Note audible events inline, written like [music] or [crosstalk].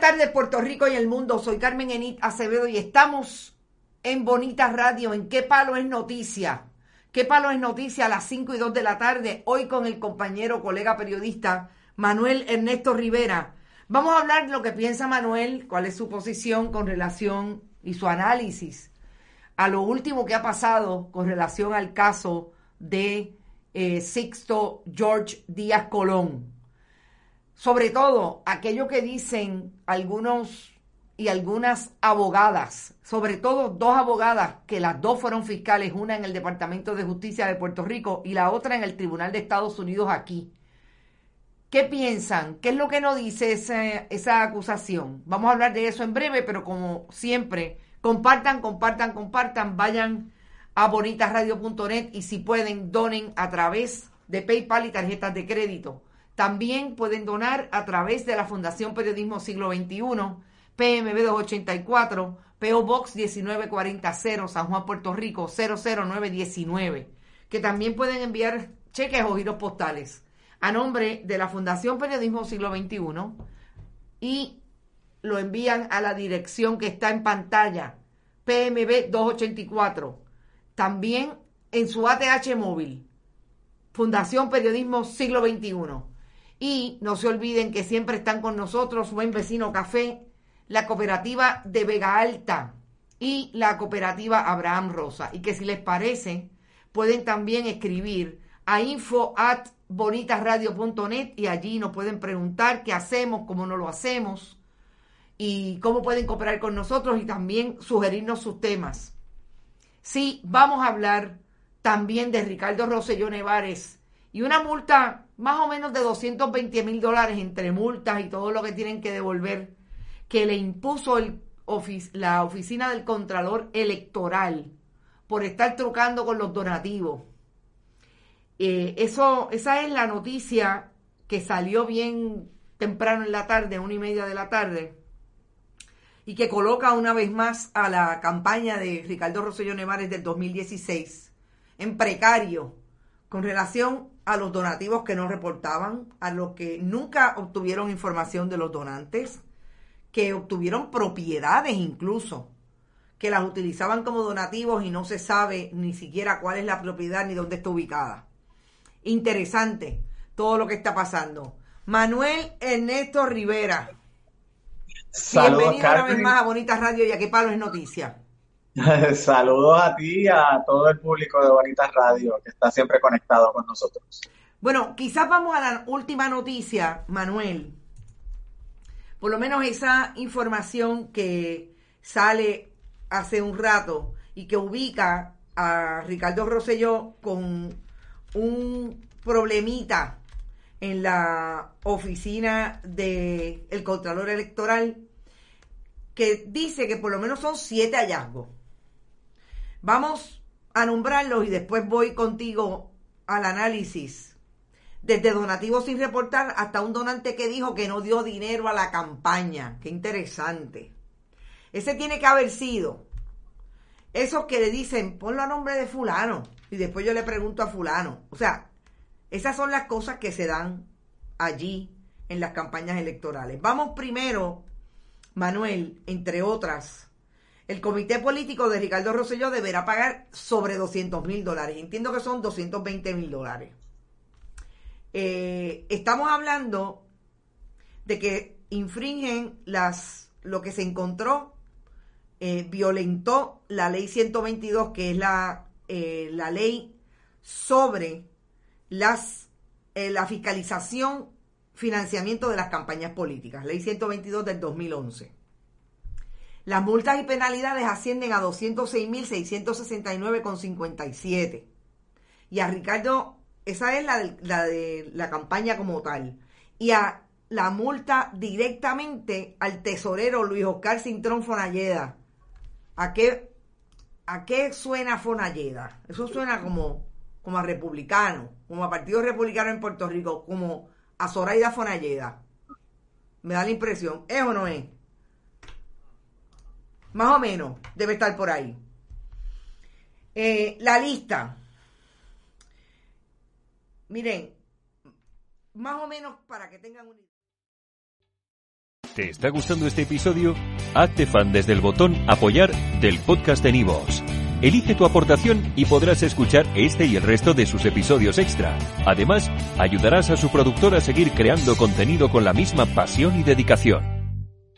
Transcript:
Buenas tardes, Puerto Rico y el mundo. Soy Carmen Enit Acevedo y estamos en Bonita Radio. ¿En qué palo es noticia? ¿Qué palo es noticia a las 5 y 2 de la tarde? Hoy con el compañero, colega periodista Manuel Ernesto Rivera. Vamos a hablar de lo que piensa Manuel, cuál es su posición con relación y su análisis a lo último que ha pasado con relación al caso de eh, Sixto George Díaz Colón sobre todo aquello que dicen algunos y algunas abogadas, sobre todo dos abogadas, que las dos fueron fiscales, una en el Departamento de Justicia de Puerto Rico y la otra en el Tribunal de Estados Unidos aquí. ¿Qué piensan? ¿Qué es lo que nos dice esa, esa acusación? Vamos a hablar de eso en breve, pero como siempre, compartan, compartan, compartan, vayan a bonitasradio.net y si pueden, donen a través de PayPal y tarjetas de crédito también pueden donar a través de la Fundación Periodismo Siglo XXI, PMB 284, PO Box 1940 San Juan, Puerto Rico 00919, que también pueden enviar cheques o giros postales a nombre de la Fundación Periodismo Siglo XXI y lo envían a la dirección que está en pantalla, PMB 284. También en su ATH móvil, Fundación Periodismo Siglo XXI. Y no se olviden que siempre están con nosotros Buen Vecino Café, la cooperativa de Vega Alta y la cooperativa Abraham Rosa. Y que si les parece, pueden también escribir a info at bonitasradio.net y allí nos pueden preguntar qué hacemos, cómo no lo hacemos y cómo pueden cooperar con nosotros y también sugerirnos sus temas. Sí, vamos a hablar también de Ricardo Rosselló Nevares y una multa más o menos de 220 mil dólares entre multas y todo lo que tienen que devolver que le impuso la oficina del Contralor Electoral por estar trucando con los donativos. Eh, eso, esa es la noticia que salió bien temprano en la tarde, una y media de la tarde, y que coloca una vez más a la campaña de Ricardo Rosselló Nevares del 2016 en precario con relación a los donativos que no reportaban, a los que nunca obtuvieron información de los donantes, que obtuvieron propiedades incluso, que las utilizaban como donativos y no se sabe ni siquiera cuál es la propiedad ni dónde está ubicada. Interesante todo lo que está pasando. Manuel Ernesto Rivera. Bienvenido una vez más a Bonita Radio y a qué palo es noticia. [laughs] Saludos a ti y a todo el público de Bonitas Radio que está siempre conectado con nosotros. Bueno, quizás vamos a la última noticia, Manuel. Por lo menos esa información que sale hace un rato y que ubica a Ricardo Rosselló con un problemita en la oficina del el Contralor Electoral que dice que por lo menos son siete hallazgos. Vamos a nombrarlos y después voy contigo al análisis. Desde donativos sin reportar hasta un donante que dijo que no dio dinero a la campaña. Qué interesante. Ese tiene que haber sido esos que le dicen, ponlo a nombre de fulano. Y después yo le pregunto a fulano. O sea, esas son las cosas que se dan allí en las campañas electorales. Vamos primero, Manuel, entre otras, el comité político de Ricardo Rosselló deberá pagar sobre 200 mil dólares. Entiendo que son 220 mil dólares. Eh, estamos hablando de que infringen las lo que se encontró, eh, violentó la ley 122, que es la, eh, la ley sobre las, la fiscalización, financiamiento de las campañas políticas, ley 122 del 2011. Las multas y penalidades ascienden a 206.669,57. Y a Ricardo, esa es la de, la campaña como tal. Y a la multa directamente al tesorero Luis Oscar Cintrón Fonalleda. ¿A qué, ¿A qué suena Fonalleda? Eso suena como, como a republicano, como a Partido Republicano en Puerto Rico, como a Zoraida Fonalleda. Me da la impresión. ¿Es o no es? Más o menos, debe estar por ahí. Eh, la lista. Miren, más o menos para que tengan un... ¿Te está gustando este episodio? Hazte fan desde el botón Apoyar del podcast de Nivos. Elige tu aportación y podrás escuchar este y el resto de sus episodios extra. Además, ayudarás a su productor a seguir creando contenido con la misma pasión y dedicación.